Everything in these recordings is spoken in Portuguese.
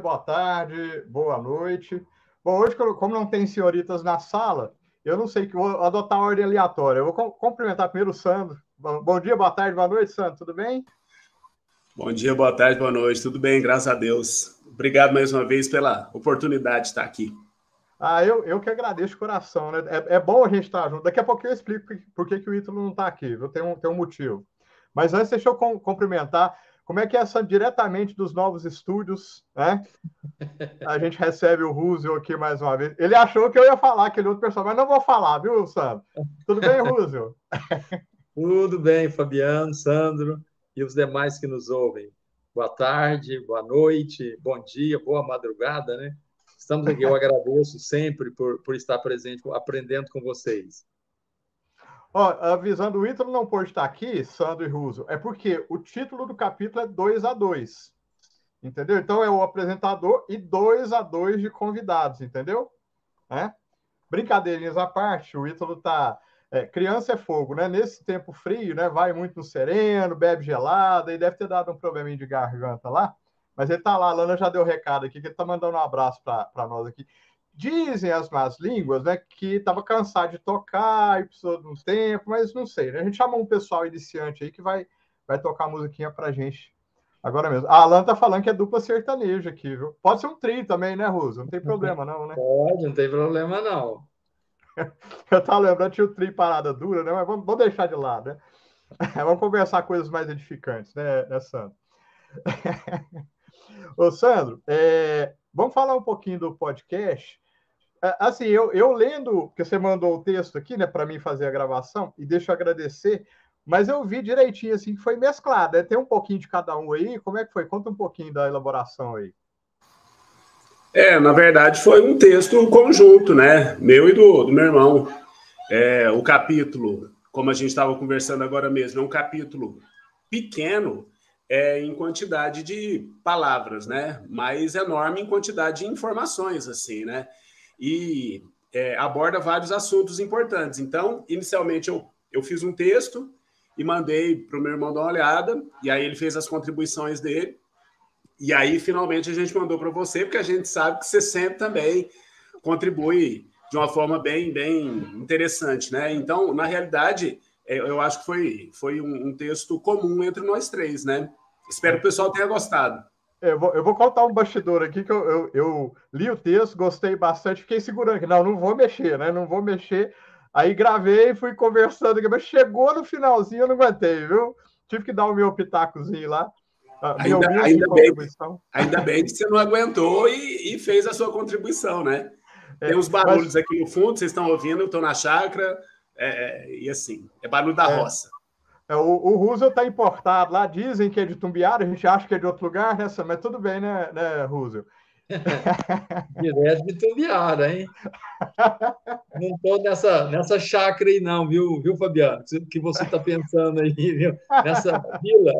boa tarde, boa noite. Bom, hoje, como não tem senhoritas na sala, eu não sei que vou adotar a ordem aleatória. Eu vou cumprimentar primeiro o Sandro. Bom dia, boa tarde, boa noite, Sandro. Tudo bem? Bom dia, boa tarde, boa noite. Tudo bem, graças a Deus. Obrigado mais uma vez pela oportunidade de estar aqui. Ah, eu, eu que agradeço de coração, né? É, é bom a gente estar junto. Daqui a pouco eu explico por que, que o Ítalo não está aqui. Eu tenho tenho um motivo. Mas antes, deixa eu cumprimentar. Como é que é essa diretamente dos novos estúdios, né? A gente recebe o Rússio aqui mais uma vez. Ele achou que eu ia falar aquele outro personagem, mas não vou falar, viu, Sandro? Tudo bem, Rússio? Tudo bem, Fabiano, Sandro e os demais que nos ouvem. Boa tarde, boa noite, bom dia, boa madrugada, né? Estamos aqui, eu agradeço sempre por, por estar presente, aprendendo com vocês. Ó, avisando, o Ítalo não pode estar aqui, Sandro e Russo, é porque o título do capítulo é 2 a 2 Entendeu? Então é o apresentador e 2 a 2 de convidados, entendeu? É? Brincadeirinhas à parte, o Ítalo tá. É, criança é fogo, né? Nesse tempo frio, né? Vai muito no sereno, bebe gelada e deve ter dado um probleminha de garganta lá. Mas ele tá lá, a Lana já deu recado aqui, que ele tá mandando um abraço para nós aqui. Dizem as más línguas, né, que estava cansado de tocar e precisou de um tempo, mas não sei, né? A gente chama um pessoal iniciante aí que vai, vai tocar musiquinha pra gente agora mesmo. A Alan tá falando que é dupla sertaneja aqui, viu? Pode ser um trio também, né, Ruso? Não tem problema não, né? Pode, não tem problema não. Eu tava lembrando, tinha o trio Parada Dura, né? Mas vamos, vamos deixar de lado, né? Vamos conversar coisas mais edificantes, né, né Sandro? Ô, Sandro, é, vamos falar um pouquinho do podcast. É, assim, eu, eu lendo, porque você mandou o texto aqui, né, para mim fazer a gravação, e deixa eu agradecer, mas eu vi direitinho, assim, que foi mesclado, né? Tem um pouquinho de cada um aí, como é que foi? Conta um pouquinho da elaboração aí. É, na verdade, foi um texto conjunto, né? Meu e do, do meu irmão. É, o capítulo, como a gente estava conversando agora mesmo, é um capítulo pequeno é, em quantidade de palavras, né? Mas enorme em quantidade de informações, assim, né? E é, aborda vários assuntos importantes. Então, inicialmente, eu, eu fiz um texto e mandei para o meu irmão dar uma olhada, e aí ele fez as contribuições dele. E aí, finalmente, a gente mandou para você, porque a gente sabe que você sempre também contribui de uma forma bem, bem interessante, né? Então, na realidade, é, eu acho que foi, foi um, texto comum entre nós três, né? Espero que o pessoal tenha gostado. Eu vou, eu vou contar um bastidor aqui que eu, eu, eu, li o texto, gostei bastante, fiquei segurando aqui. Não, não vou mexer, né? Não vou mexer. Aí gravei, fui conversando mas chegou no finalzinho, eu não aguentei, viu? Tive que dar o meu pitacozinho lá. Ainda, ainda, bem, ainda bem que você não aguentou e, e fez a sua contribuição, né? É, Tem uns barulhos mas... aqui no fundo, vocês estão ouvindo, eu estou na chácara, é, é, e assim, é barulho da é. roça. É, o, o Russo está importado lá, dizem que é de Tumbiara, a gente acha que é de outro lugar, né, mas tudo bem, né, né Russo? Direto de Tumbiara, hein? Não estou nessa, nessa chácara aí, não, viu, viu, Fabiano? O que você está pensando aí, viu? Nessa vila.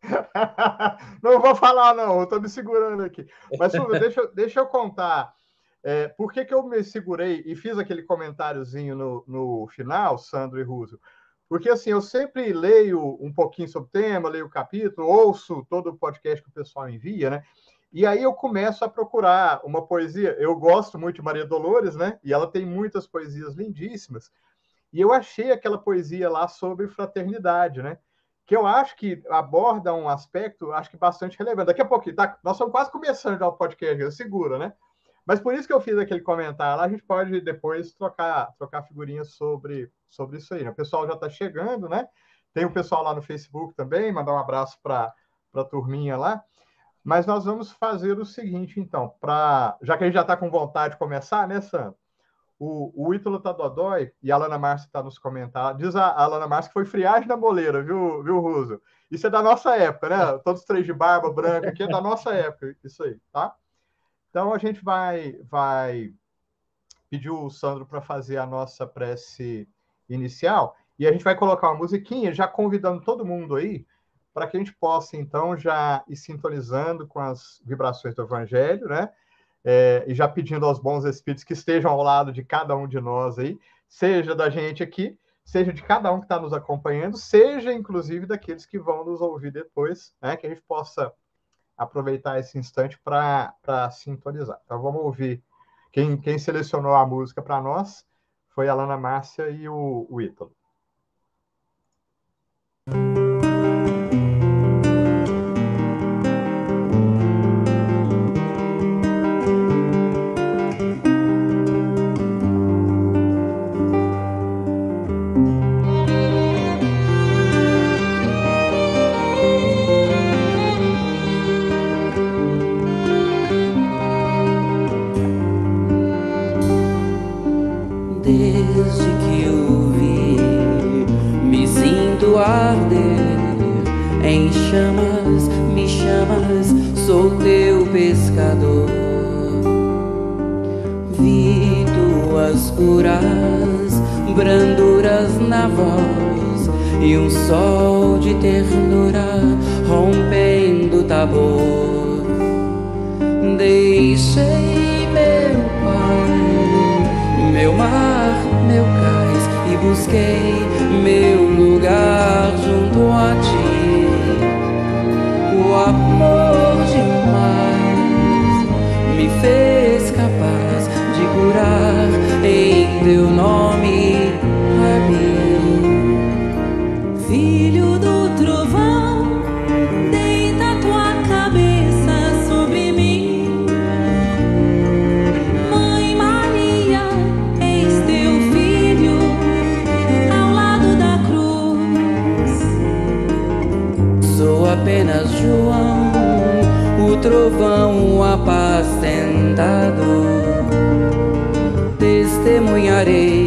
Não vou falar, não, estou me segurando aqui. Mas, Silvio, deixa, deixa eu contar. É, por que, que eu me segurei e fiz aquele comentáriozinho no, no final, Sandro e Russo? Porque assim, eu sempre leio um pouquinho sobre o tema, leio o capítulo, ouço todo o podcast que o pessoal envia, né? E aí eu começo a procurar uma poesia. Eu gosto muito de Maria Dolores, né? E ela tem muitas poesias lindíssimas. E eu achei aquela poesia lá sobre fraternidade, né? Que eu acho que aborda um aspecto, acho que bastante relevante. Daqui a pouquinho, tá? Nós estamos quase começando já o podcast, segura, né? Mas por isso que eu fiz aquele comentário lá, a gente pode depois trocar, trocar figurinhas sobre, sobre isso aí. Né? O pessoal já está chegando, né? Tem o pessoal lá no Facebook também, mandar um abraço para a turminha lá. Mas nós vamos fazer o seguinte, então, para já que a gente já está com vontade de começar, né, Sam? O, o Ítalo tá dodói e a Alana Márcia está nos comentários. Diz a, a Alana Márcia que foi friagem na boleira, viu, viu, Ruso? Isso é da nossa época, né? Todos três de barba branca aqui é da nossa época, isso aí, tá? Então a gente vai, vai pedir o Sandro para fazer a nossa prece inicial e a gente vai colocar uma musiquinha, já convidando todo mundo aí para que a gente possa então já ir sintonizando com as vibrações do Evangelho, né? É, e já pedindo aos bons espíritos que estejam ao lado de cada um de nós aí, seja da gente aqui, seja de cada um que está nos acompanhando, seja inclusive daqueles que vão nos ouvir depois, né? Que a gente possa aproveitar esse instante para sintonizar. Então vamos ouvir. Quem, quem selecionou a música para nós foi a Lana Márcia e o, o Ítalo. chamas, me chamas, sou teu pescador. Vi tuas curas, branduras na voz e um sol de ternura rompendo o tabor. Deixei meu pai, meu mar, meu cais e busquei meu lugar junto a ti. fez capaz de curar em teu nome, Rabi, filho do trovão. Deita tua cabeça sobre mim, Mãe Maria, eis teu filho ao lado da cruz. Sou apenas João, o trovão sentado, testemunharei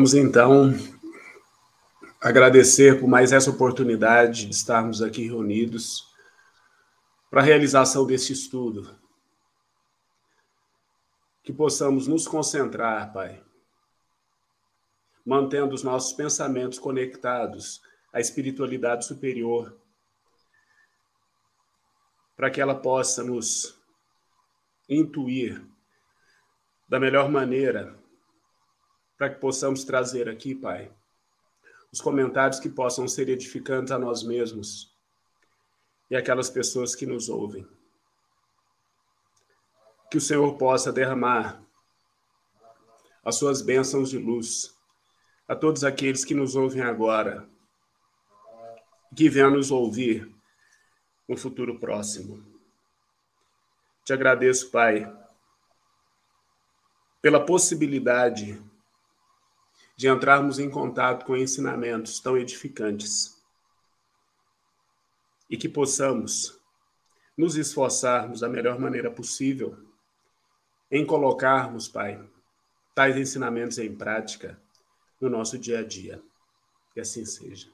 Vamos então agradecer por mais essa oportunidade de estarmos aqui reunidos para a realização desse estudo. Que possamos nos concentrar, Pai, mantendo os nossos pensamentos conectados à espiritualidade superior, para que ela possa nos intuir da melhor maneira para que possamos trazer aqui, Pai, os comentários que possam ser edificantes a nós mesmos e aquelas pessoas que nos ouvem. Que o Senhor possa derramar as suas bênçãos de luz a todos aqueles que nos ouvem agora, que venham nos ouvir no futuro próximo. Te agradeço, Pai, pela possibilidade de entrarmos em contato com ensinamentos tão edificantes e que possamos nos esforçarmos da melhor maneira possível em colocarmos, Pai, tais ensinamentos em prática no nosso dia a dia. Que assim seja.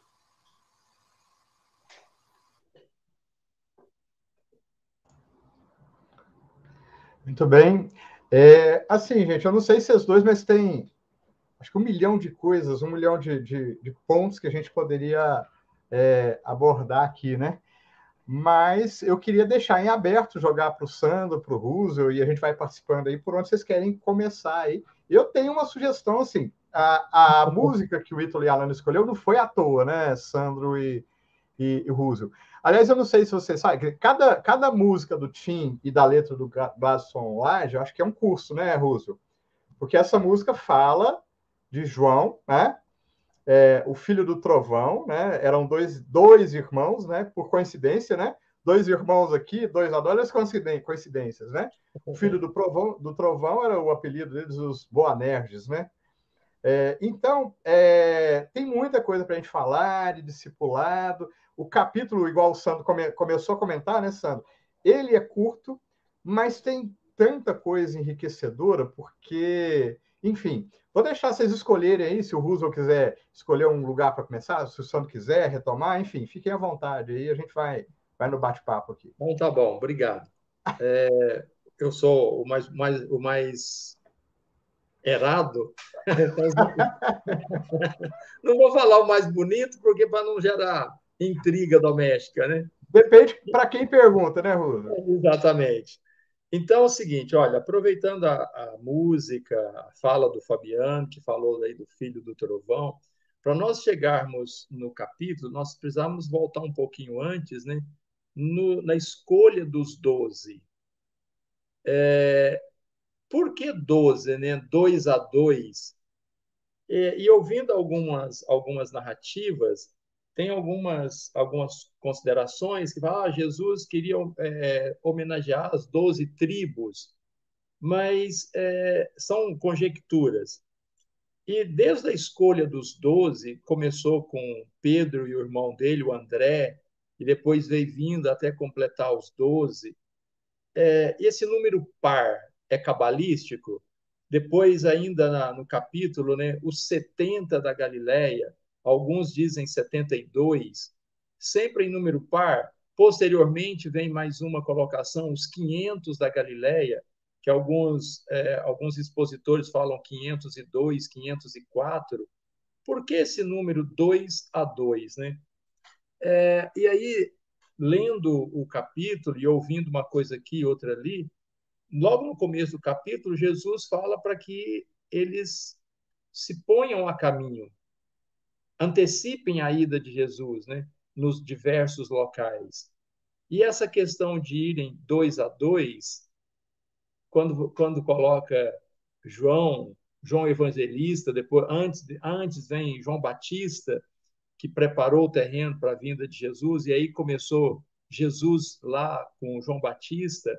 Muito bem. É, assim, gente, eu não sei se os dois, mas tem acho que um milhão de coisas, um milhão de, de, de pontos que a gente poderia é, abordar aqui, né? Mas eu queria deixar em aberto, jogar para o Sandro, para o Russell, e a gente vai participando aí por onde vocês querem começar aí. Eu tenho uma sugestão, assim, a, a música que o Ítalo Alano escolheu não foi à toa, né, Sandro e, e, e Russell. Aliás, eu não sei se você sabe, cada, cada música do Tim e da letra do Basson Laje, eu acho que é um curso, né, Russell? Porque essa música fala de João, né? É, o filho do trovão, né? Eram dois, dois irmãos, né? Por coincidência, né? Dois irmãos aqui, dois adolescentes, coincidências, né? O filho do trovão, do trovão era o apelido deles, os Boanerges, né? É, então, é, tem muita coisa para a gente falar de discipulado o capítulo, igual o Sandro come, começou a comentar, né, Sandro? Ele é curto, mas tem tanta coisa enriquecedora, porque, enfim, vou deixar vocês escolherem aí, se o Russell quiser escolher um lugar para começar, se o Sandro quiser retomar, enfim, fiquem à vontade aí, a gente vai, vai no bate-papo aqui. Bom, tá bom, obrigado. É, eu sou o mais, mais, o mais errado. não vou falar o mais bonito, porque para não gerar intriga doméstica, né? Depende para quem pergunta, né, Rusa? Exatamente. Então é o seguinte, olha, aproveitando a, a, música, a fala do Fabiano, que falou aí do filho do trovão, para nós chegarmos no capítulo, nós precisamos voltar um pouquinho antes, né? No, na escolha dos doze. É, por que doze, né? Dois a dois. E, e ouvindo algumas, algumas narrativas, tem algumas, algumas considerações que falam, ah, Jesus queria é, homenagear as doze tribos, mas é, são conjecturas. E desde a escolha dos doze, começou com Pedro e o irmão dele, o André, e depois veio vindo até completar os doze. É, esse número par é cabalístico? Depois, ainda na, no capítulo, né, os 70 da Galileia, alguns dizem 72, sempre em número par. Posteriormente vem mais uma colocação, os 500 da Galileia, que alguns, é, alguns expositores falam 502, 504. Por que esse número 2 a 2? Né? É, e aí, lendo o capítulo e ouvindo uma coisa aqui outra ali, logo no começo do capítulo, Jesus fala para que eles se ponham a caminho, antecipem a ida de Jesus, né, nos diversos locais. E essa questão de irem dois a dois, quando, quando coloca João, João Evangelista, depois antes, antes vem João Batista, que preparou o terreno para a vinda de Jesus, e aí começou Jesus lá com João Batista.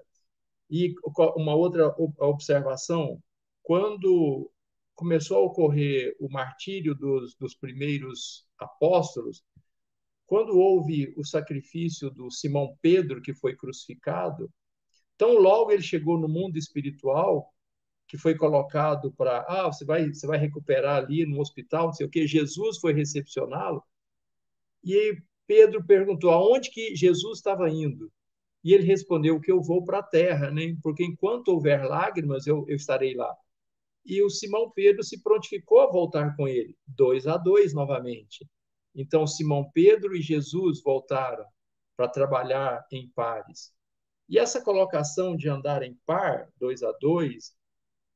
E uma outra observação, quando começou a ocorrer o martírio dos, dos primeiros apóstolos, quando houve o sacrifício do Simão Pedro, que foi crucificado, tão logo ele chegou no mundo espiritual, que foi colocado para, ah, você vai, você vai recuperar ali no hospital, não sei o que, Jesus foi recepcioná-lo, e aí Pedro perguntou aonde que Jesus estava indo. E ele respondeu que eu vou para a terra, né? porque enquanto houver lágrimas, eu, eu estarei lá e o Simão Pedro se prontificou a voltar com ele, dois a dois novamente. Então, Simão Pedro e Jesus voltaram para trabalhar em pares. E essa colocação de andar em par, dois a dois,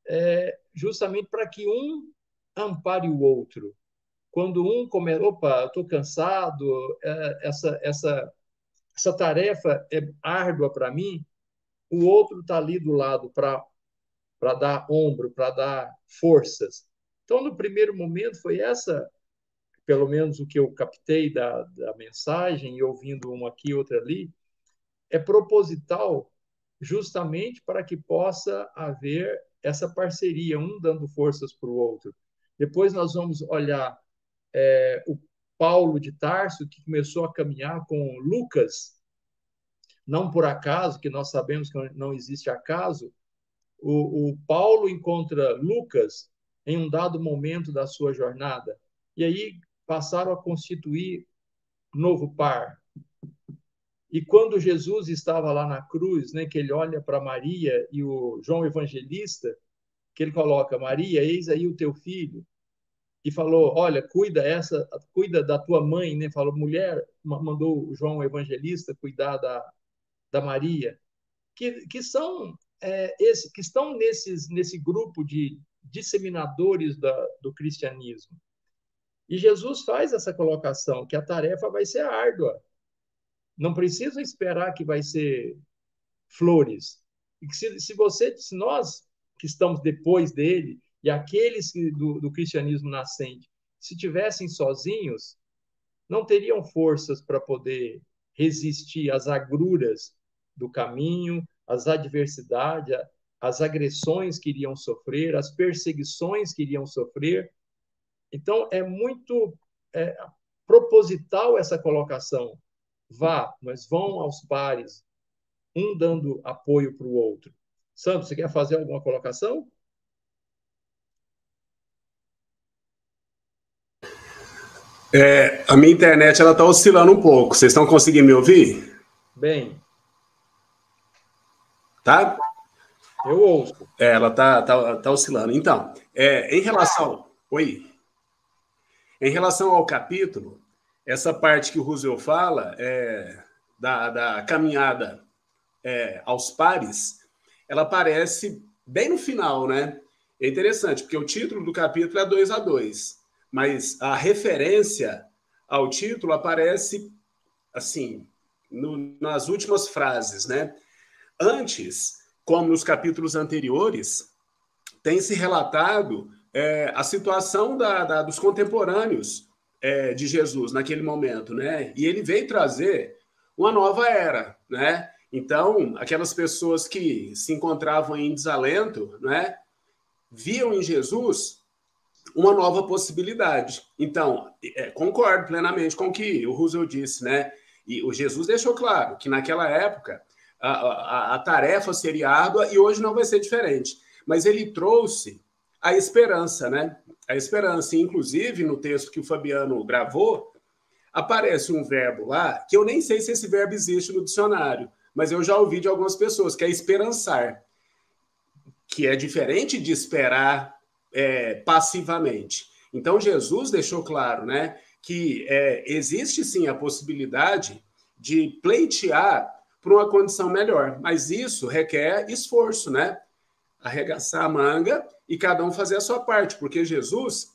é justamente para que um ampare o outro. Quando um começa, opa, estou cansado, é, essa, essa, essa tarefa é árdua para mim, o outro está ali do lado para para dar ombro, para dar forças. Então, no primeiro momento, foi essa, pelo menos o que eu captei da, da mensagem, e ouvindo uma aqui, outra ali, é proposital justamente para que possa haver essa parceria, um dando forças para o outro. Depois nós vamos olhar é, o Paulo de Tarso, que começou a caminhar com Lucas, não por acaso, que nós sabemos que não existe acaso, o, o Paulo encontra Lucas em um dado momento da sua jornada. E aí passaram a constituir novo par. E quando Jesus estava lá na cruz, né, que ele olha para Maria e o João Evangelista, que ele coloca Maria, eis aí o teu filho, e falou, olha, cuida essa, cuida da tua mãe, né? Falou, mulher, mandou o João Evangelista cuidar da, da Maria, que, que são é, esse, que estão nesses, nesse grupo de disseminadores da, do cristianismo. E Jesus faz essa colocação, que a tarefa vai ser árdua. Não precisa esperar que vai ser flores. E que se, se você, se nós que estamos depois dele, e aqueles do, do cristianismo nascente, se tivessem sozinhos, não teriam forças para poder resistir às agruras do caminho, às adversidades, às agressões que iriam sofrer, às perseguições que iriam sofrer. Então, é muito é, proposital essa colocação. Vá, mas vão aos pares, um dando apoio para o outro. Santos, você quer fazer alguma colocação? É, a minha internet ela está oscilando um pouco. Vocês estão conseguindo me ouvir? Bem. Tá? Eu ouço. É, ela está tá, tá oscilando. Então, é, em relação. Oi. Em relação ao capítulo, essa parte que o Roosevelt fala é, da, da caminhada é, aos pares, ela aparece bem no final, né? É interessante, porque o título do capítulo é 2 a 2 mas a referência ao título aparece assim no, nas últimas frases, né? Antes, como nos capítulos anteriores, tem se relatado é, a situação da, da, dos contemporâneos é, de Jesus naquele momento, né? E ele veio trazer uma nova era, né? Então, aquelas pessoas que se encontravam em desalento, né? Viam em Jesus uma nova possibilidade. Então, é, concordo plenamente com o que o Roosevelt disse, né? E o Jesus deixou claro que naquela época a, a, a tarefa seria árdua e hoje não vai ser diferente. Mas ele trouxe a esperança, né? A esperança. Inclusive, no texto que o Fabiano gravou, aparece um verbo lá que eu nem sei se esse verbo existe no dicionário, mas eu já ouvi de algumas pessoas, que é esperançar, que é diferente de esperar é, passivamente. Então, Jesus deixou claro né, que é, existe sim a possibilidade de pleitear para uma condição melhor, mas isso requer esforço, né? Arregaçar a manga e cada um fazer a sua parte, porque Jesus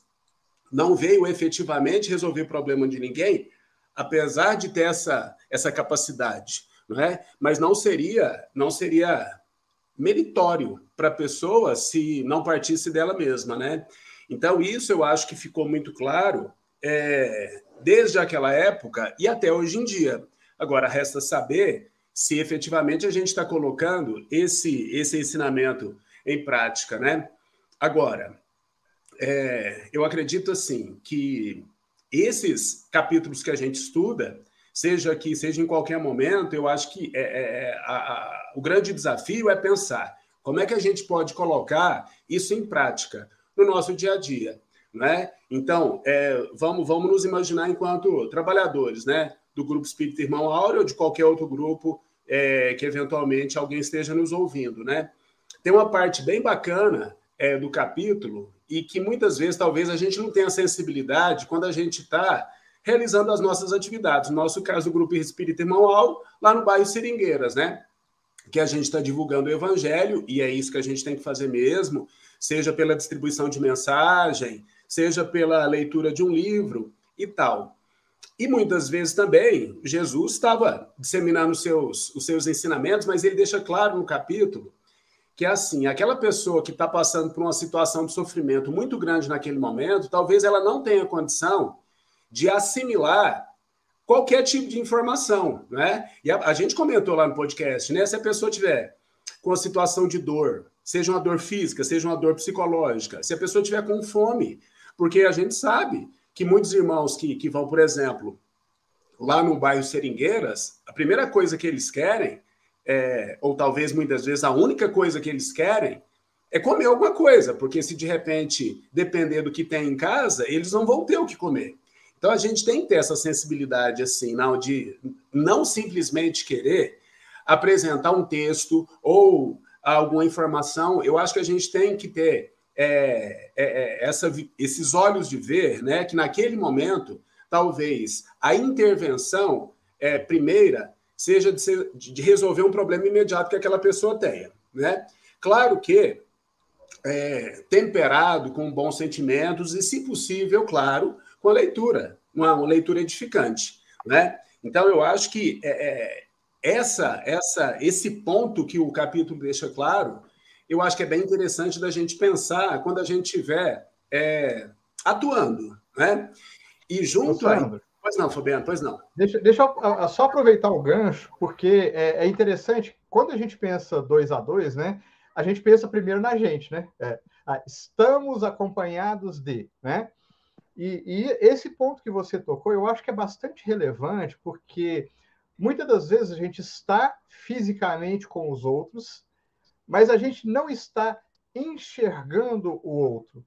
não veio efetivamente resolver problema de ninguém, apesar de ter essa, essa capacidade, não é? Mas não seria, não seria meritório para a pessoa se não partisse dela mesma, né? Então, isso eu acho que ficou muito claro é, desde aquela época e até hoje em dia. Agora, resta saber se efetivamente a gente está colocando esse, esse ensinamento em prática, né? Agora, é, eu acredito assim que esses capítulos que a gente estuda, seja aqui, seja em qualquer momento, eu acho que é, é, é a, a, o grande desafio é pensar como é que a gente pode colocar isso em prática no nosso dia a dia, né? Então, é, vamos, vamos nos imaginar enquanto trabalhadores, né? Do Grupo Espírito Irmão Áureo ou de qualquer outro grupo é, que eventualmente alguém esteja nos ouvindo, né? Tem uma parte bem bacana é, do capítulo e que muitas vezes talvez a gente não tenha sensibilidade quando a gente está realizando as nossas atividades. No nosso caso, o Grupo Espírito Irmão Áureo, lá no bairro Seringueiras, né? que a gente está divulgando o evangelho, e é isso que a gente tem que fazer mesmo, seja pela distribuição de mensagem, seja pela leitura de um livro e tal. E muitas vezes também Jesus estava disseminando os seus, os seus ensinamentos, mas ele deixa claro no capítulo que é assim, aquela pessoa que está passando por uma situação de sofrimento muito grande naquele momento, talvez ela não tenha condição de assimilar qualquer tipo de informação, né? E a, a, gente comentou lá no podcast, né? Se a pessoa tiver com a situação de dor, seja uma dor física, seja uma dor psicológica, se a pessoa tiver com fome, porque a gente sabe que muitos irmãos que, que vão, por exemplo, lá no bairro Seringueiras, a primeira coisa que eles querem, é, ou talvez muitas vezes a única coisa que eles querem, é comer alguma coisa, porque se de repente depender do que tem em casa, eles não vão ter o que comer. Então a gente tem que ter essa sensibilidade assim, não de não simplesmente querer apresentar um texto ou alguma informação. Eu acho que a gente tem que ter é, é, é essa, esses olhos de ver, né, que naquele momento talvez a intervenção é, primeira seja de, ser, de, resolver um problema imediato que aquela pessoa tenha, né? Claro que é, temperado com bons sentimentos e, se possível, claro, com a leitura, uma, uma leitura edificante, né? Então, eu acho que é, essa, essa, esse ponto que o capítulo deixa claro, eu acho que é bem interessante da gente pensar quando a gente estiver é, atuando, né? E junto a... Pois não, Fabiano, pois não. Deixa, deixa eu só aproveitar o gancho, porque é, é interessante, quando a gente pensa dois a dois, né? A gente pensa primeiro na gente, né? É, estamos acompanhados de, né? E, e, esse ponto que você tocou, eu acho que é bastante relevante, porque muitas das vezes a gente está fisicamente com os outros, mas a gente não está enxergando o outro.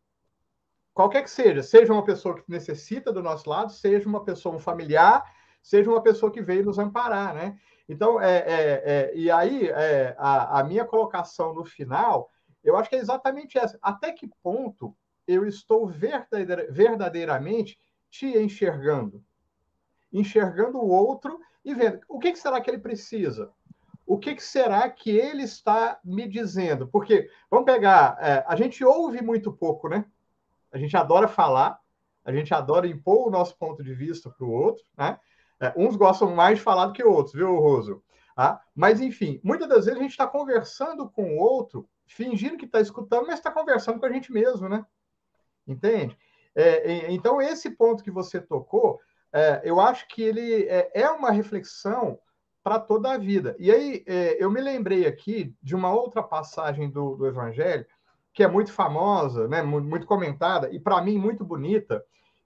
Qualquer que seja, seja uma pessoa que necessita do nosso lado, seja uma pessoa, um familiar, seja uma pessoa que veio nos amparar, né? Então, é, é, é e aí, é, a, a minha colocação no final, eu acho que é exatamente essa. Até que ponto eu estou verdadeiramente te enxergando. Enxergando o outro e vendo o que, que será que ele precisa. O que, que, será que ele está me dizendo? Porque, vamos pegar, é, a gente ouve muito pouco, né? A gente adora falar, a gente adora impor o nosso ponto de vista para o outro, né? É, uns gostam mais de falar do que outros, viu, Roso? Ah, mas, enfim, muitas das vezes a gente está conversando com o outro, fingindo que está escutando, mas está conversando com a gente mesmo, né? Entende? É, então, esse ponto que você tocou, é, eu acho que ele é, é uma reflexão para toda a vida. E aí, é, eu me lembrei aqui de uma outra passagem do, do Evangelho, que é muito famosa, né, muito comentada, e para mim muito bonita,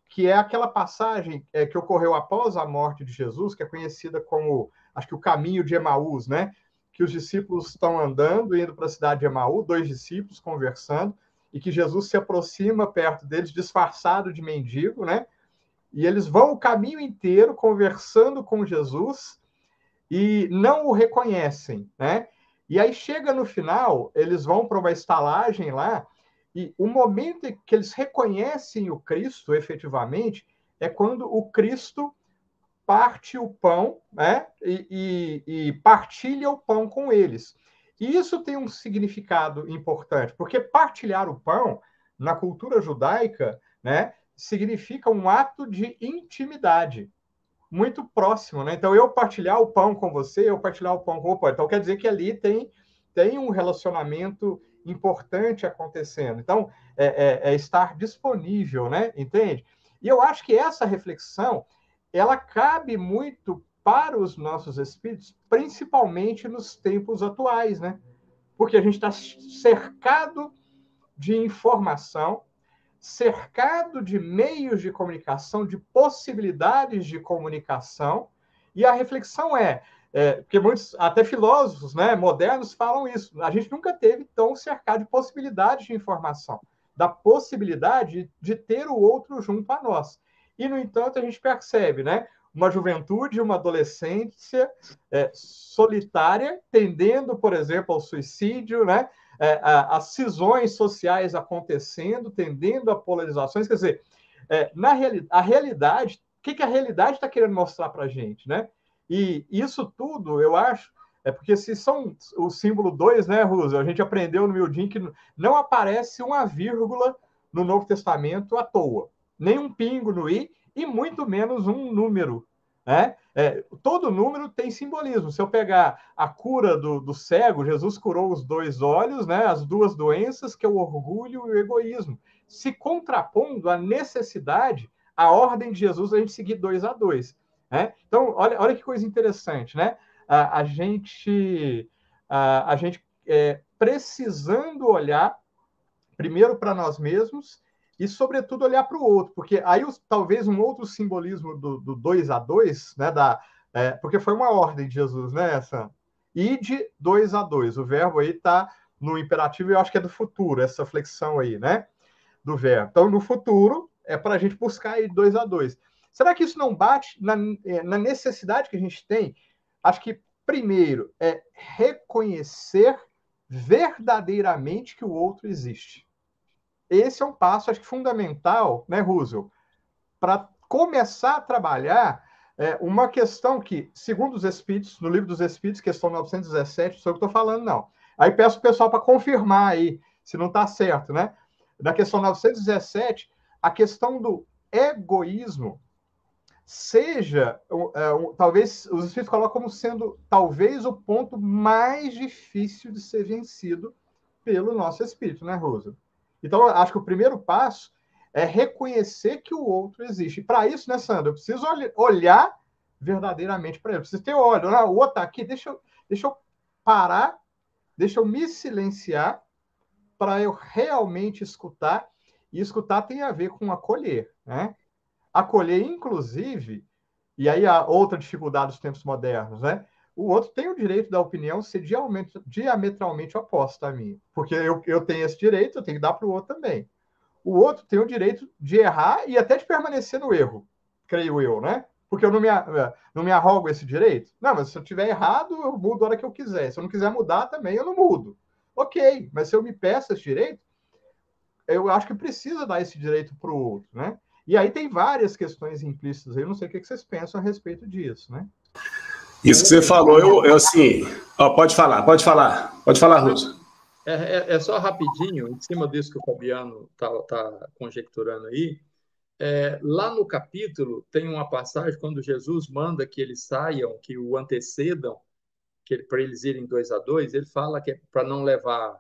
que é aquela passagem é, que ocorreu após a morte de Jesus, que é conhecida como, acho que o caminho de Emaús, né? Que os discípulos estão andando, indo para a cidade de Emaús, dois discípulos conversando, e que Jesus se aproxima perto deles, disfarçado de mendigo, né? E eles vão o caminho inteiro conversando com Jesus e não o reconhecem, né? E aí chega no final, eles vão para uma estalagem lá, e o momento em que eles reconhecem o Cristo efetivamente é quando o Cristo parte o pão né, e, e, e partilha o pão com eles. E isso tem um significado importante, porque partilhar o pão, na cultura judaica, né, significa um ato de intimidade muito próximo, né? Então, eu partilhar o pão com você, eu partilhar o pão com o pão. Então, quer dizer que ali tem, tem um relacionamento importante acontecendo. Então, é, é, é estar disponível, né? Entende? E eu acho que essa reflexão, ela cabe muito para os nossos espíritos, principalmente nos tempos atuais, né? Porque a gente está cercado de informação, cercado de meios de comunicação, de possibilidades de comunicação, e a reflexão é, é, porque muitos, até filósofos né, modernos falam isso, a gente nunca teve tão cercado de possibilidades de informação, da possibilidade de ter o outro junto a nós. E, no entanto, a gente percebe, né? uma juventude, uma adolescência é, solitária, tendendo, por exemplo, ao suicídio, né? É, a, as cisões sociais acontecendo, tendendo a polarizações. Quer dizer, é, na reali a realidade, o que, que a realidade está querendo mostrar para a gente? Né? E isso tudo, eu acho, é porque se são o símbolo 2, né, Russo? A gente aprendeu no Mildin que não aparece uma vírgula no Novo Testamento à toa, nem um pingo no i, e muito menos um número. Né? É, todo número tem simbolismo. Se eu pegar a cura do, do, cego, Jesus curou os dois olhos, né? as duas doenças, que é o orgulho e o egoísmo, se contrapondo à necessidade, a ordem de Jesus a gente seguir dois a dois. Né? Então, olha, olha que coisa interessante, né? A, a gente, a, a gente é, precisando olhar primeiro para nós mesmos e, sobretudo, olhar para o outro, porque aí talvez um outro simbolismo do, do dois a dois, né, da, é, porque foi uma ordem de Jesus, né, essa? E de dois a dois, o verbo aí está no imperativo, eu acho que é do futuro, essa flexão aí, né? Do verbo. Então, no futuro, é para a gente buscar aí dois a dois. Será que isso não bate na, é, na necessidade que a gente tem? Acho que, primeiro, é reconhecer verdadeiramente que o outro existe. Esse é um passo, acho que fundamental, né, Roosevelt, para começar a trabalhar é, uma questão que, segundo os Espíritos, no livro dos Espíritos, questão 917, sou eu que estou falando, não. Aí peço o pessoal para confirmar aí, se não está certo, né? Na questão 917, a questão do egoísmo seja, é, talvez, os Espíritos colocam como sendo, talvez, o ponto mais difícil de ser vencido pelo nosso Espírito, né, Rosa? Então, acho que o primeiro passo é reconhecer que o outro existe. Para isso, né, Sandra, eu preciso olhar verdadeiramente para ele. Eu preciso ter olho. Ah, o outro está aqui, deixa eu, deixa eu parar, deixa eu me silenciar para eu realmente escutar. E escutar tem a ver com acolher, né? Acolher, inclusive, e aí a outra dificuldade dos tempos modernos, né? O outro tem o direito da opinião ser diametralmente oposta a mim. Porque eu, eu tenho esse direito, eu tenho que dar para o outro também o outro tem o direito de errar e até de permanecer no erro, creio eu, né? Porque eu não me, não me arrogo esse direito. Não, mas se eu tiver errado, eu mudo a hora que eu quiser. Se eu não quiser mudar também, eu não mudo. Ok, mas se eu me peço esse direito, eu acho que precisa dar esse direito para o outro, né? E aí tem várias questões implícitas. Eu não sei o que vocês pensam a respeito disso, né? Isso que você falou, eu, eu assim. Ó, pode falar, pode falar, pode falar, Russo. É, é, é, só rapidinho, em cima disso que o Fabiano está tá conjecturando aí. É, lá no capítulo tem uma passagem quando Jesus manda que eles saiam, que o antecedam, que para eles irem dois a dois. Ele fala que é para não levar,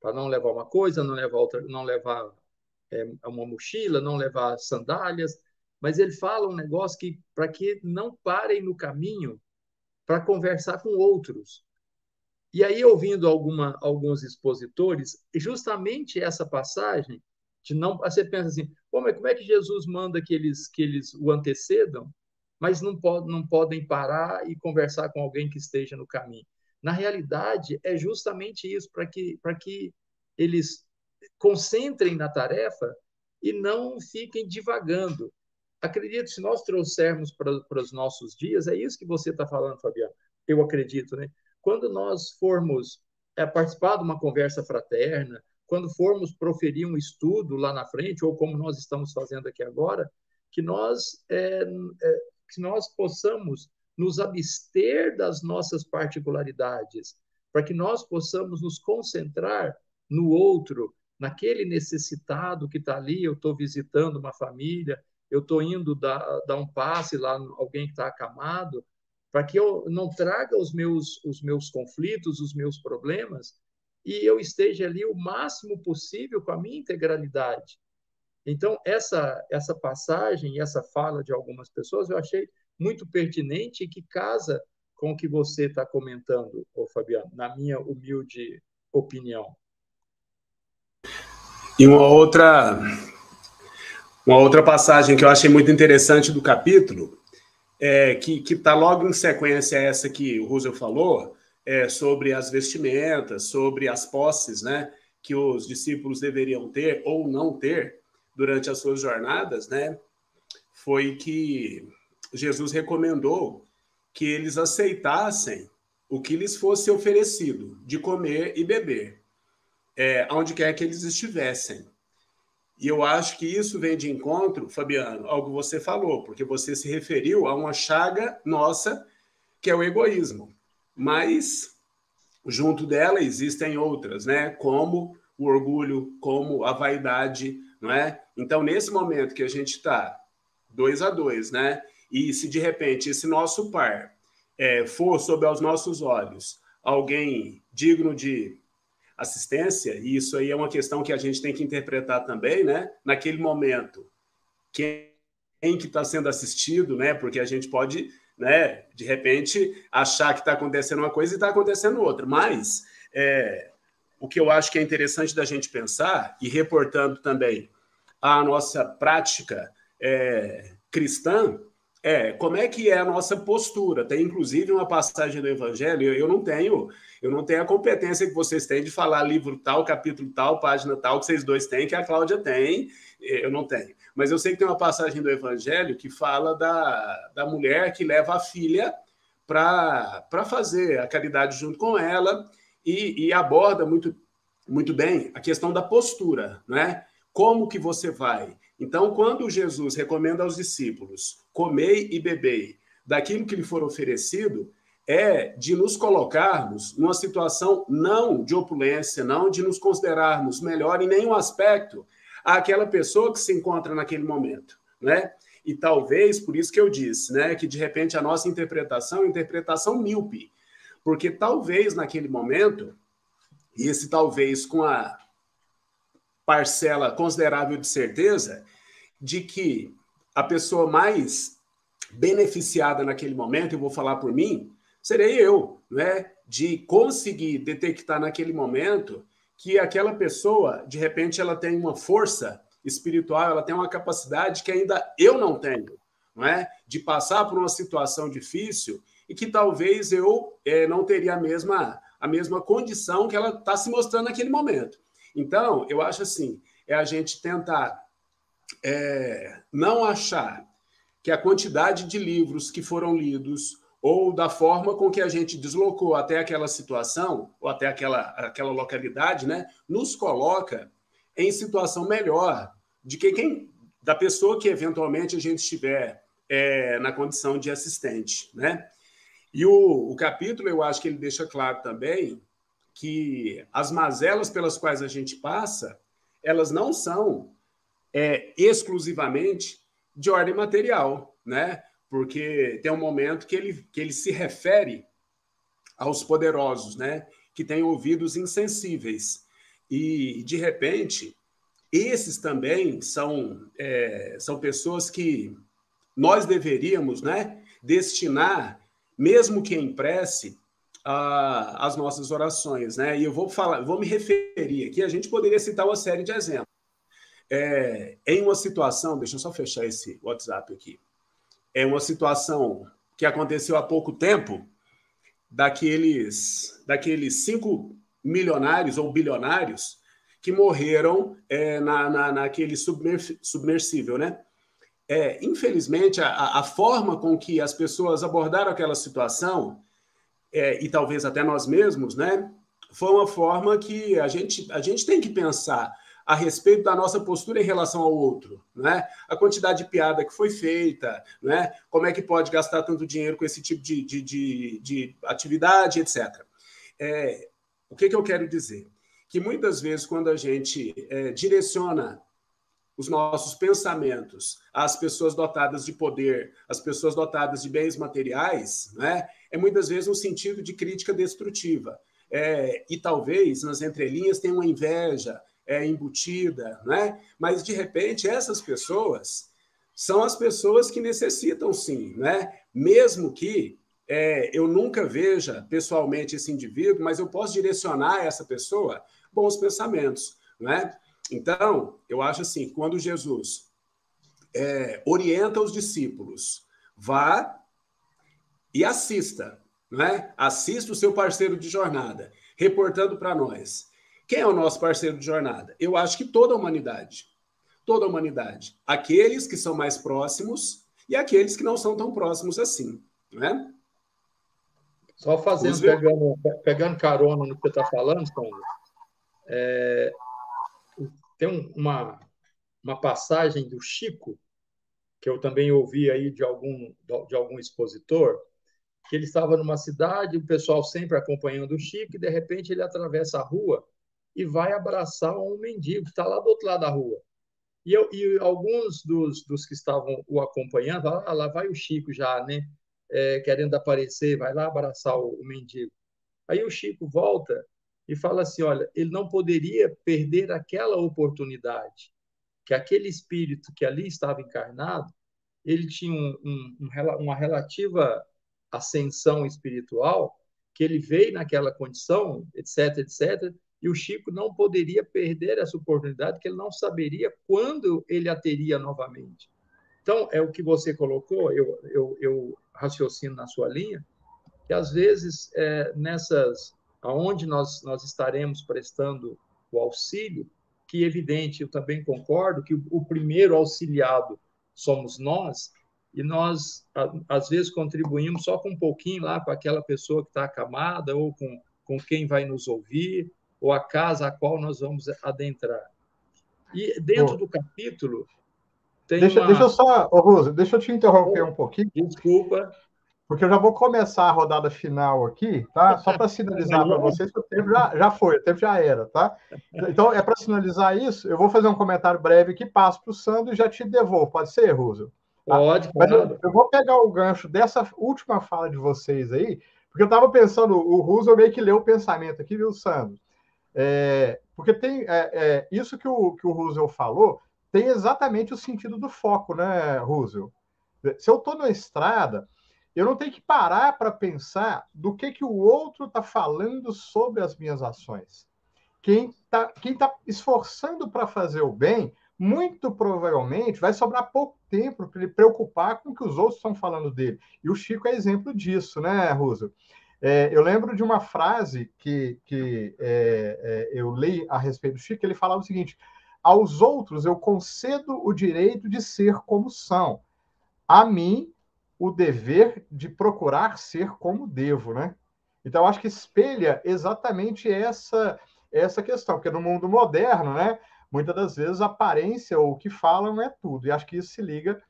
para não levar uma coisa, não levar outra, não levar é, uma mochila, não levar sandálias. Mas ele fala um negócio que para que não parem no caminho para conversar com outros. E aí, ouvindo alguma, alguns expositores, justamente essa passagem, de não, você pensa assim, Pô, mas como é que Jesus manda que eles, que eles o antecedam, mas não, pode, não podem parar e conversar com alguém que esteja no caminho? Na realidade, é justamente isso, para que, que eles concentrem na tarefa e não fiquem divagando. Acredito, se nós trouxermos para, para os nossos dias, é isso que você está falando, Fabiano. Eu acredito, né? quando nós formos é, participar de uma conversa fraterna, quando formos proferir um estudo lá na frente, ou como nós estamos fazendo aqui agora, que nós, é, é, que nós possamos nos abster das nossas particularidades, para que nós possamos nos concentrar no outro, naquele necessitado que está ali. Eu estou visitando uma família, eu estou indo dar, dar um passe lá, alguém que está acamado, para que eu não traga os meus, os meus conflitos, os meus problemas, e eu esteja ali o máximo possível com a minha integralidade. Então, essa, essa passagem, essa fala de algumas pessoas, eu achei muito pertinente e que casa com o que você está comentando, ô Fabiano, na minha humilde opinião. E uma outra, uma outra passagem que eu achei muito interessante do capítulo é, que está logo em sequência a essa que o Russell falou, é, sobre as vestimentas, sobre as posses né, que os discípulos deveriam ter ou não ter durante as suas jornadas, né, foi que Jesus recomendou que eles aceitassem o que lhes fosse oferecido de comer e beber, é, onde quer que eles estivessem. E eu acho que isso vem de encontro, Fabiano, que você falou, porque você se referiu a uma chaga nossa, que é o egoísmo. Mas, junto dela, existem outras, né? Como o orgulho, como a vaidade, não é? Então, nesse momento que a gente está dois a dois, né? E se de repente esse nosso par é, for sob aos nossos olhos alguém digno de assistência, e isso aí é uma questão que a gente tem que interpretar também, né? Naquele momento, quem, que está sendo assistido, né? Porque a gente pode, né, de repente, achar que está acontecendo uma coisa e está acontecendo outra. Mas é, o que eu acho que é interessante da gente pensar, e reportando também a nossa prática é, cristã, é como é que é a nossa postura. Tem inclusive uma passagem do Evangelho. Eu não tenho, eu não tenho a competência que vocês têm de falar livro tal, capítulo tal, página tal que vocês dois têm, que a Cláudia tem. Eu não tenho. Mas eu sei que tem uma passagem do Evangelho que fala da, da mulher que leva a filha para fazer a caridade junto com ela e, e aborda muito muito bem a questão da postura, né? Como que você vai? Então, quando Jesus recomenda aos discípulos comei e bebei daquilo que lhe for oferecido, é de nos colocarmos numa situação não de opulência, não de nos considerarmos melhor em nenhum aspecto àquela pessoa que se encontra naquele momento, né? E talvez por isso que eu disse, né, que de repente a nossa interpretação é interpretação míope, porque talvez naquele momento e esse talvez com a parcela considerável de certeza de que a pessoa mais beneficiada naquele momento, eu vou falar por mim, serei eu, né? De conseguir detectar naquele momento que aquela pessoa, de repente, ela tem uma força espiritual, ela tem uma capacidade que ainda eu não tenho, não é? De passar por uma situação difícil e que talvez eu é, não teria a mesma a mesma condição que ela está se mostrando naquele momento. Então, eu acho assim, é a gente tentar é, não achar que a quantidade de livros que foram lidos ou da forma com que a gente deslocou até aquela situação ou até aquela, aquela localidade, né, nos coloca em situação melhor de que quem da pessoa que eventualmente a gente estiver é, na condição de assistente, né? E o, o capítulo, eu acho que ele deixa claro também que as mazelas pelas quais a gente passa, elas não são é, exclusivamente de ordem material, né? Porque tem um momento que ele, que ele se refere aos poderosos, né? Que têm ouvidos insensíveis. E, de repente, esses também são, é, são pessoas que nós deveríamos né, destinar mesmo que em prece, a, as nossas orações, né? E eu vou falar, vou me referir aqui. A gente poderia citar uma série de exemplos. É, em uma situação, deixa eu só fechar esse WhatsApp aqui. É uma situação que aconteceu há pouco tempo, daqueles, daqueles cinco milionários ou bilionários que morreram é, na, na, naquele submersível, né? é, infelizmente, a, a, forma com que as pessoas abordaram aquela situação, é, e talvez até nós mesmos, né, foi uma forma que a gente, a gente tem que pensar a respeito da nossa postura em relação ao outro, né? A quantidade de piada que foi feita, né? Como é que pode gastar tanto dinheiro com esse tipo de, de, de, de atividade, etc. É, o que, que eu quero dizer? Que muitas vezes, quando a gente é, direciona os nossos pensamentos às pessoas dotadas de poder, às pessoas dotadas de bens materiais, né, é muitas vezes um sentido de crítica destrutiva. É, e talvez nas entrelinhas tenha uma inveja é, embutida, né? mas de repente essas pessoas são as pessoas que necessitam sim, né? mesmo que é, eu nunca veja pessoalmente esse indivíduo, mas eu posso direcionar essa pessoa bons pensamentos. Né? Então, eu acho assim, quando Jesus é, orienta os discípulos, vá e assista, né? assista o seu parceiro de jornada, reportando para nós. Quem é o nosso parceiro de jornada? Eu acho que toda a humanidade. Toda a humanidade. Aqueles que são mais próximos e aqueles que não são tão próximos assim. Né? Só fazendo, pegando, pegando carona no que você está falando, Sandro, é, tem uma, uma passagem do Chico, que eu também ouvi aí de algum, de algum expositor, que ele estava numa cidade, o pessoal sempre acompanhando o Chico, e de repente ele atravessa a rua e vai abraçar um mendigo que está lá do outro lado da rua. E, eu, e alguns dos, dos que estavam o acompanhando, ah, lá vai o Chico já, né? É, querendo aparecer, vai lá abraçar o, o mendigo. Aí o Chico volta e fala assim: olha, ele não poderia perder aquela oportunidade, que aquele espírito que ali estava encarnado, ele tinha um, um, uma relativa ascensão espiritual, que ele veio naquela condição, etc, etc, e o Chico não poderia perder essa oportunidade, que ele não saberia quando ele a teria novamente. Então, é o que você colocou, eu, eu, eu raciocino na sua linha, que às vezes é, nessas, aonde nós, nós estaremos prestando o auxílio, que evidente, eu também concordo que o, o primeiro auxiliado somos nós, e nós, às vezes, contribuímos só com um pouquinho lá com aquela pessoa que está acamada, ou com, com quem vai nos ouvir, ou a casa a qual nós vamos adentrar. E dentro do capítulo. Tem deixa, uma... deixa eu só, oh, Rosa, deixa eu te interromper um pouquinho. Desculpa. Porque eu já vou começar a rodada final aqui, tá? Só para sinalizar para vocês que o tempo já, já foi, o tempo já era, tá? Então, é para sinalizar isso, eu vou fazer um comentário breve que passo para o Sandro e já te devolvo. Pode ser, Rosa? Tá? Pode, eu, eu, vou pegar o gancho dessa última fala de vocês aí, porque eu estava pensando, o Russo meio que leu o pensamento aqui, viu, Sandro? É, porque tem é, é, isso que o, que o Roosevelt falou, tem exatamente o sentido do foco, né, Roosevelt? Se eu estou na estrada, eu não tenho que parar para pensar do que, que o outro está falando sobre as minhas ações. Quem está quem tá esforçando para fazer o bem muito provavelmente vai sobrar pouco tempo para ele preocupar com o que os outros estão falando dele. E o Chico é exemplo disso, né, Russo? É, eu lembro de uma frase que, que é, é, eu li a respeito do Chico, ele falava o seguinte: aos outros eu concedo o direito de ser como são, a mim o dever de procurar ser como devo, né? Então acho que espelha exatamente essa essa questão, porque no mundo moderno, né, muitas das vezes a aparência ou o que falam é tudo. E acho que isso se liga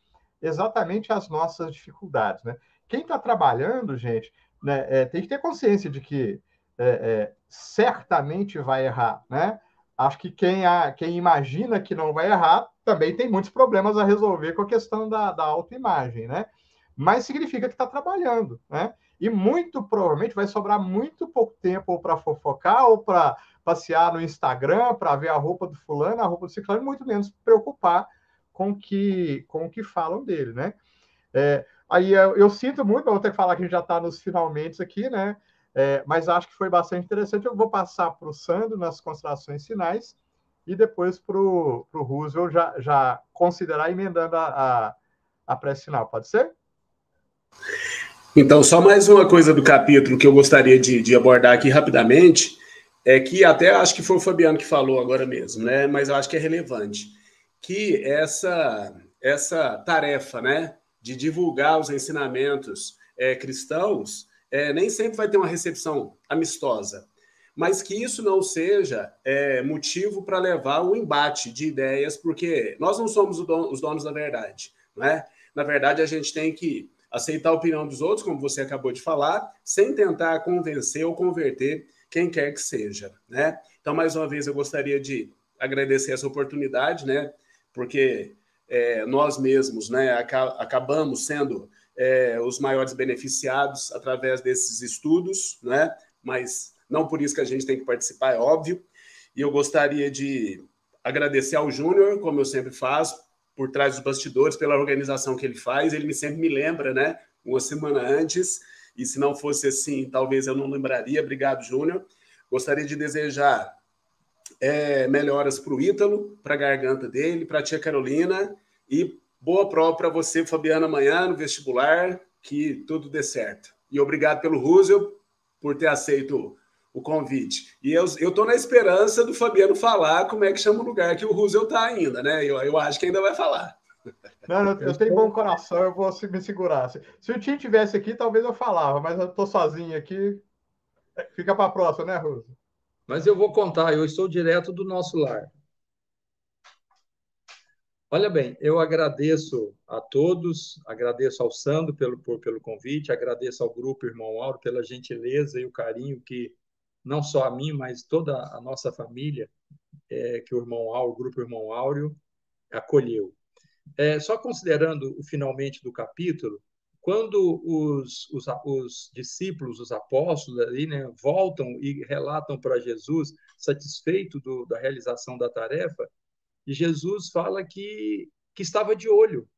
exatamente às nossas dificuldades. Né? Quem está trabalhando, gente, né, é, tem que ter consciência de que é, é, certamente vai errar. Né? Acho que quem, a, quem imagina que não vai errar também tem muitos problemas a resolver com a questão da, da autoimagem. Né? Mas significa que está trabalhando. Né? E muito provavelmente vai sobrar muito pouco tempo para fofocar ou para passear no Instagram para ver a roupa do fulano, a roupa do ciclano, muito menos preocupar com que, com o que falam dele, né? É, aí eu, eu, sinto muito, vou ter que falar que a gente já está nos finalmente aqui, né? É, mas acho que foi bastante interessante. Eu vou passar para o Sandro nas considerações finais e depois para o Roosevelt já, já considerar emendando a, a, a pré-sinal. Pode ser? Então, só mais uma coisa do capítulo que eu gostaria de, de abordar aqui rapidamente é que até acho que foi o Fabiano que falou agora mesmo, né? Mas eu acho que é relevante que essa essa tarefa, né, de divulgar os ensinamentos é, cristãos, é, nem sempre vai ter uma recepção amistosa, mas que isso não seja é, motivo para levar o um embate de ideias, porque nós não somos os donos da verdade, né? Na verdade, a gente tem que aceitar a opinião dos outros, como você acabou de falar, sem tentar convencer ou converter quem quer que seja, né? Então, mais uma vez, eu gostaria de agradecer essa oportunidade, né? Porque é, nós mesmos, né, acabamos sendo é, os maiores beneficiados através desses estudos, né? Mas não por isso que a gente tem que participar, é óbvio. E eu gostaria de agradecer ao Júnior, como eu sempre faço, por trás dos bastidores, pela organização que ele faz. Ele me sempre me lembra, né? Uma semana antes e se não fosse assim, talvez eu não lembraria. Obrigado, Júnior. Gostaria de desejar é, melhoras para o Ítalo, para a garganta dele, para a tia Carolina e boa prova para você, Fabiana, amanhã no vestibular, que tudo dê certo. E obrigado pelo Roosevelt por ter aceito o convite. E eu estou na esperança do Fabiano falar como é que chama o lugar que o Roosevelt está ainda, né? Eu, eu acho que ainda vai falar. Não, eu, eu tenho bom coração, eu vou me segurar. Se, se o Tim tivesse aqui, talvez eu falava, mas eu estou sozinho aqui. Fica para a próxima, né, Russo? Mas eu vou contar, eu estou direto do nosso lar. Olha bem, eu agradeço a todos, agradeço ao Sandro pelo, por, pelo convite, agradeço ao grupo Irmão Áureo pela gentileza e o carinho que, não só a mim, mas toda a nossa família, é, que o Irmão Áureo, o grupo Irmão Áureo, acolheu. É, só considerando o finalmente do capítulo, quando os, os, os discípulos, os apóstolos ali, né, voltam e relatam para Jesus, satisfeito do, da realização da tarefa, e Jesus fala que, que estava de olho,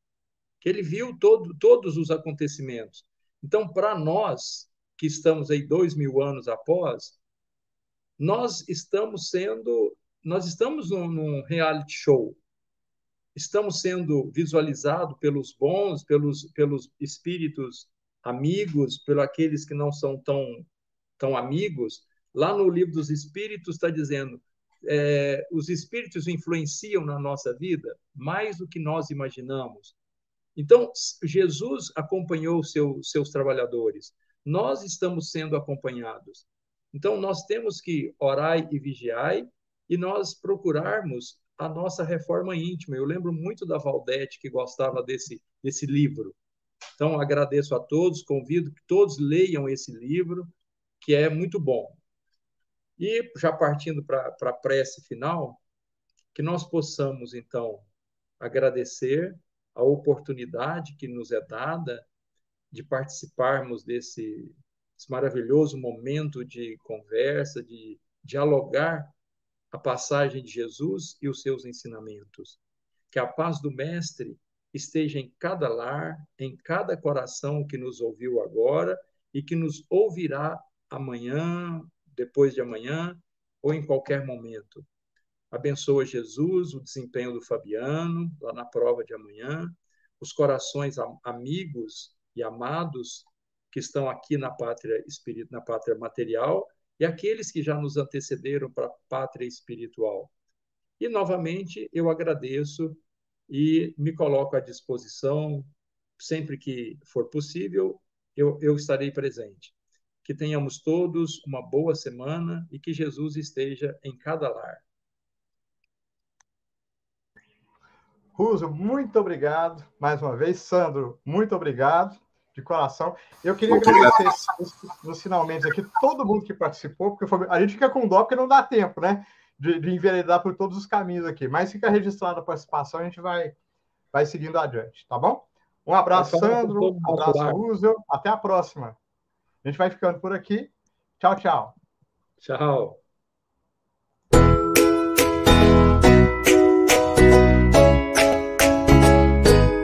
que ele viu todo, todos os acontecimentos. Então, para nós, que estamos aí dois mil anos após, nós estamos sendo, nós estamos num, num reality show, estamos sendo visualizados pelos bons, pelos, pelos espíritos amigos, pelos aqueles que não são tão, tão amigos. Lá no livro dos Espíritos está dizendo é, os espíritos influenciam na nossa vida mais do que nós imaginamos. Então, Jesus acompanhou seu, seus trabalhadores. Nós estamos sendo acompanhados. Então, nós temos que orar e vigiar e nós procurarmos a nossa reforma íntima. Eu lembro muito da Valdete, que gostava desse, desse livro. Então, agradeço a todos, convido que todos leiam esse livro, que é muito bom. E, já partindo para a prece final, que nós possamos, então, agradecer a oportunidade que nos é dada de participarmos desse, desse maravilhoso momento de conversa, de dialogar a passagem de Jesus e os seus ensinamentos. Que a paz do Mestre esteja em cada lar, em cada coração que nos ouviu agora e que nos ouvirá amanhã, depois de amanhã ou em qualquer momento. Abençoa Jesus, o desempenho do Fabiano, lá na prova de amanhã, os corações amigos e amados que estão aqui na pátria espírita, na pátria material e aqueles que já nos antecederam para a pátria espiritual. E, novamente, eu agradeço e me coloco à disposição, sempre que for possível, eu, eu estarei presente. Que tenhamos todos uma boa semana e que Jesus esteja em cada lar. Ruso, muito obrigado mais uma vez. Sandro, muito obrigado de coração. Eu queria agradecer nos finalmente aqui todo mundo que participou, porque foi... a gente fica com dó porque não dá tempo, né? De, de enveredar por todos os caminhos aqui. Mas fica registrada a participação, a gente vai, vai seguindo adiante, tá bom? Um abraço, Sandro. Um abraço, Rússio. Até a próxima. A gente vai ficando por aqui. Tchau, tchau. Tchau.